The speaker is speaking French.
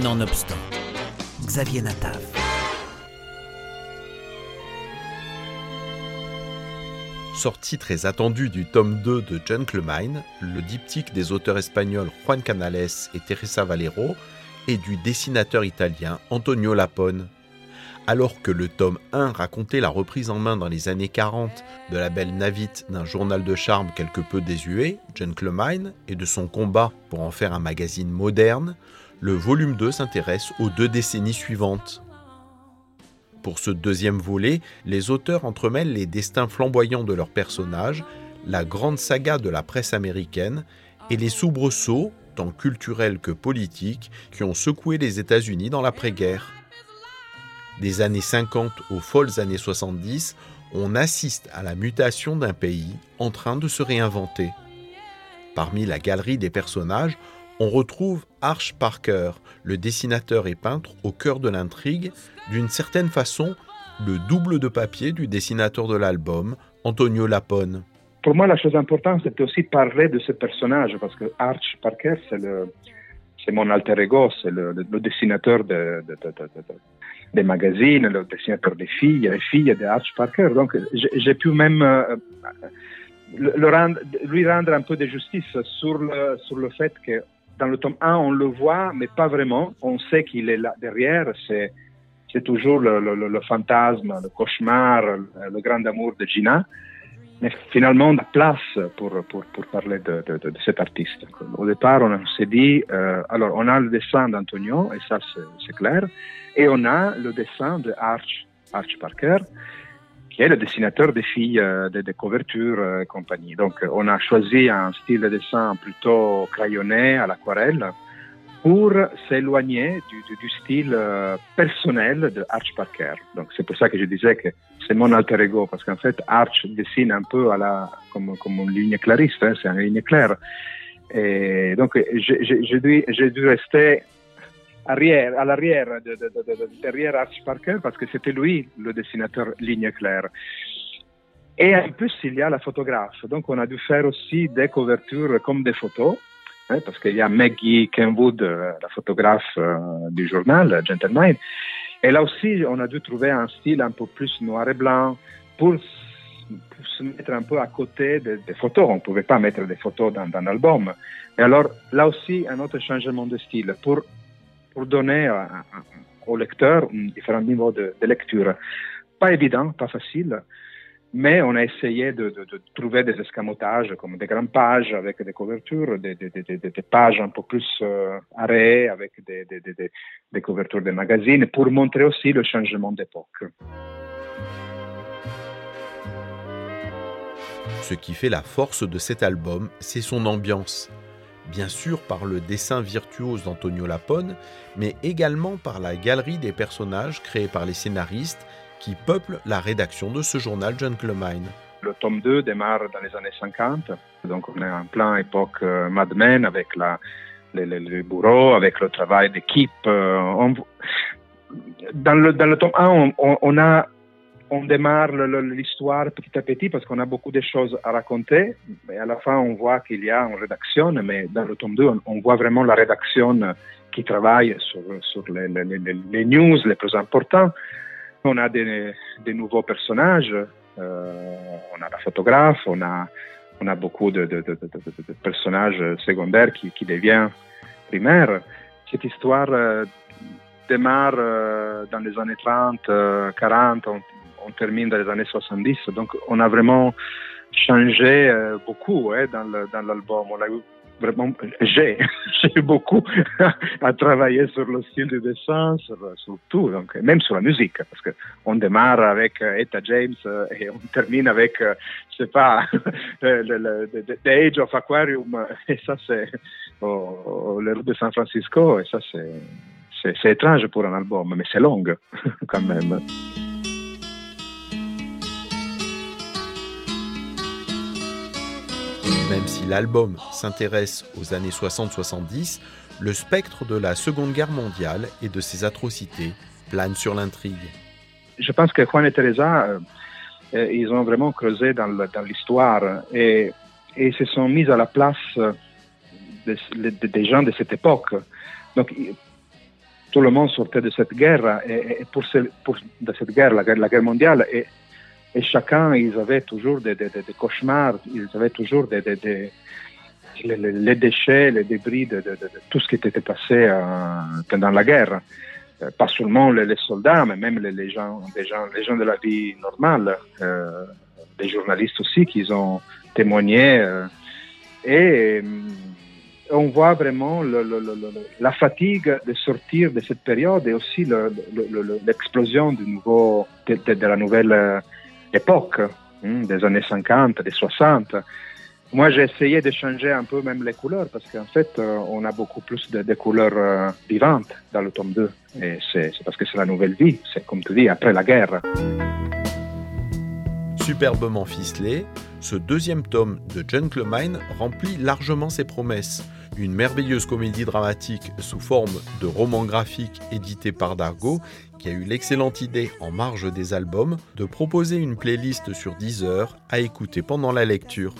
Nonobstant, Xavier Natav. Sortie très attendue du tome 2 de Gentleman, le diptyque des auteurs espagnols Juan Canales et Teresa Valero et du dessinateur italien Antonio Lapone. Alors que le tome 1 racontait la reprise en main dans les années 40 de la belle Navite d'un journal de charme quelque peu désuet, Gentleman, et de son combat pour en faire un magazine moderne, le volume 2 s'intéresse aux deux décennies suivantes. Pour ce deuxième volet, les auteurs entremêlent les destins flamboyants de leurs personnages, la grande saga de la presse américaine et les soubresauts, tant culturels que politiques, qui ont secoué les États-Unis dans l'après-guerre. Des années 50 aux folles années 70, on assiste à la mutation d'un pays en train de se réinventer. Parmi la galerie des personnages, on retrouve Arch Parker, le dessinateur et peintre au cœur de l'intrigue, d'une certaine façon le double de papier du dessinateur de l'album, Antonio Lapone. Pour moi, la chose importante, c'était aussi parler de ce personnage, parce que Arch Parker, c'est mon alter ego, c'est le, dessinateur de, des magazines, le dessinateur des filles, les filles de Arch Parker. Donc, j'ai pu même euh, lui rendre un peu de justice sur le fait que dans le tome 1, on le voit, mais pas vraiment. On sait qu'il est là derrière. C'est, toujours le, fantasme, le cauchemar, le, grand amour de Gina. Mais finalement, on a place pour, parler de, cet artiste. Au départ, on s'est dit, euh, alors on a le dessin d'Antonio, et ça c'est clair, et on a le dessin de Arch, Arch Parker, qui est le dessinateur des filles, euh, des, couvertures euh, et compagnie. Donc, on a choisi un style de dessin plutôt crayonné à l'aquarelle pour s'éloigner du, style euh, personnel de Arch Parker. Donc, c'est pour ça que je disais que c'est mon alter ego, parce qu'en fait, Arch dessine un peu à la, comme, comme une ligne clariste, hein, c'est une ligne claire. Et donc, j'ai dû, dû rester à l'arrière de, de, de, derrière Arch Parker parce que c'était lui le dessinateur ligne claire. Et en plus, il y a la photographe. Donc, on a dû faire aussi des couvertures comme des photos, hein, parce qu'il y a Maggie Kenwood, euh, la photographe euh, du journal Gentleman. Et là aussi, on a dû trouver un style un peu plus noir et blanc pour, se mettre un peu à côté des, photos. On ne pouvait pas mettre des photos dans, dans l'album. Et alors, là aussi, un autre changement de style pour pour donner au lecteur un différent niveau de, lecture. Pas évident, pas facile, mais on a essayé de, trouver des escamotages comme des grandes pages avec des couvertures, des, pages un peu plus euh, arrêtées avec des, couvertures de magazines pour montrer aussi le changement d'époque. Ce qui fait la force de cet album, c'est son ambiance bien sûr par le dessin virtuose d'Antonio Lapone, mais également par la galerie des personnages créés par les scénaristes qui peuplent la rédaction de ce journal Gentleman. Le tome 2 démarre dans les années 50, donc on est en plein époque euh, Mad Men avec les, les, bureaux, avec le travail d'équipe. Euh, dans, le, dans le tome 1, on, on a on démarre l'histoire petit à petit parce qu'on a beaucoup de choses à raconter. Et à la fin, on voit qu'il y a une rédaction, mais dans le tome 2, on, voit vraiment la rédaction qui travaille sur, les, news les plus importants. On a des, nouveaux personnages. Euh, on a la photographe, on a, beaucoup de, personnages secondaires qui, deviennent primaires. Cette histoire euh, démarre euh, dans les années 30, 40, on, on termine dans les années 70. Donc, on a vraiment changé euh, beaucoup dans l'album. Vraiment, j'ai, beaucoup à travailler sur le style du dessin, sur, tout, donc même sur la musique, parce que on démarre avec euh, Etta James euh, et on termine avec, je sais pas, le, The Age of Aquarium, et ça c'est oh, le de San Francisco, et ça c'est étrange pour un album, mais c'est long quand même. Même si l'album s'intéresse aux années 60-70, le spectre de la Seconde Guerre mondiale et de ses atrocités plane sur l'intrigue. Je pense que Juan et Teresa, euh, euh, ils ont vraiment creusé dans l'histoire et, se sont mis à la place des gens de cette époque. Donc, tout le monde sortait de cette guerre, et, pour, de cette guerre, la guerre, mondiale, et, chacun, ils avaient toujours des, des, des cauchemars, ils avaient toujours des, les, déchets, les débris de, tout ce qui était passé euh, pendant la guerre. Euh, pas seulement les, soldats, mais même les, gens, les, gens, les gens de la vie normale, euh, des journalistes aussi qui ont témoigné. Euh, et on voit vraiment la fatigue de sortir de cette période et aussi l'explosion du nouveau, de, la nouvelle époque, hein, des années 50, des 60. Moi, j'ai essayé de changer un peu même les couleurs parce qu'en fait, euh, on a beaucoup plus de, couleurs euh, vivantes dans le tome 2. Et c'est parce que c'est la nouvelle vie, c'est comme tu dis, après la guerre. Superbement ficelé, ce deuxième tome de Gentleman remplit largement ses promesses. Une merveilleuse comédie dramatique sous forme de roman graphique édité par Dargo qui a eu l'excellente idée, en marge des albums, de proposer une playlist sur Deezer à écouter pendant la lecture.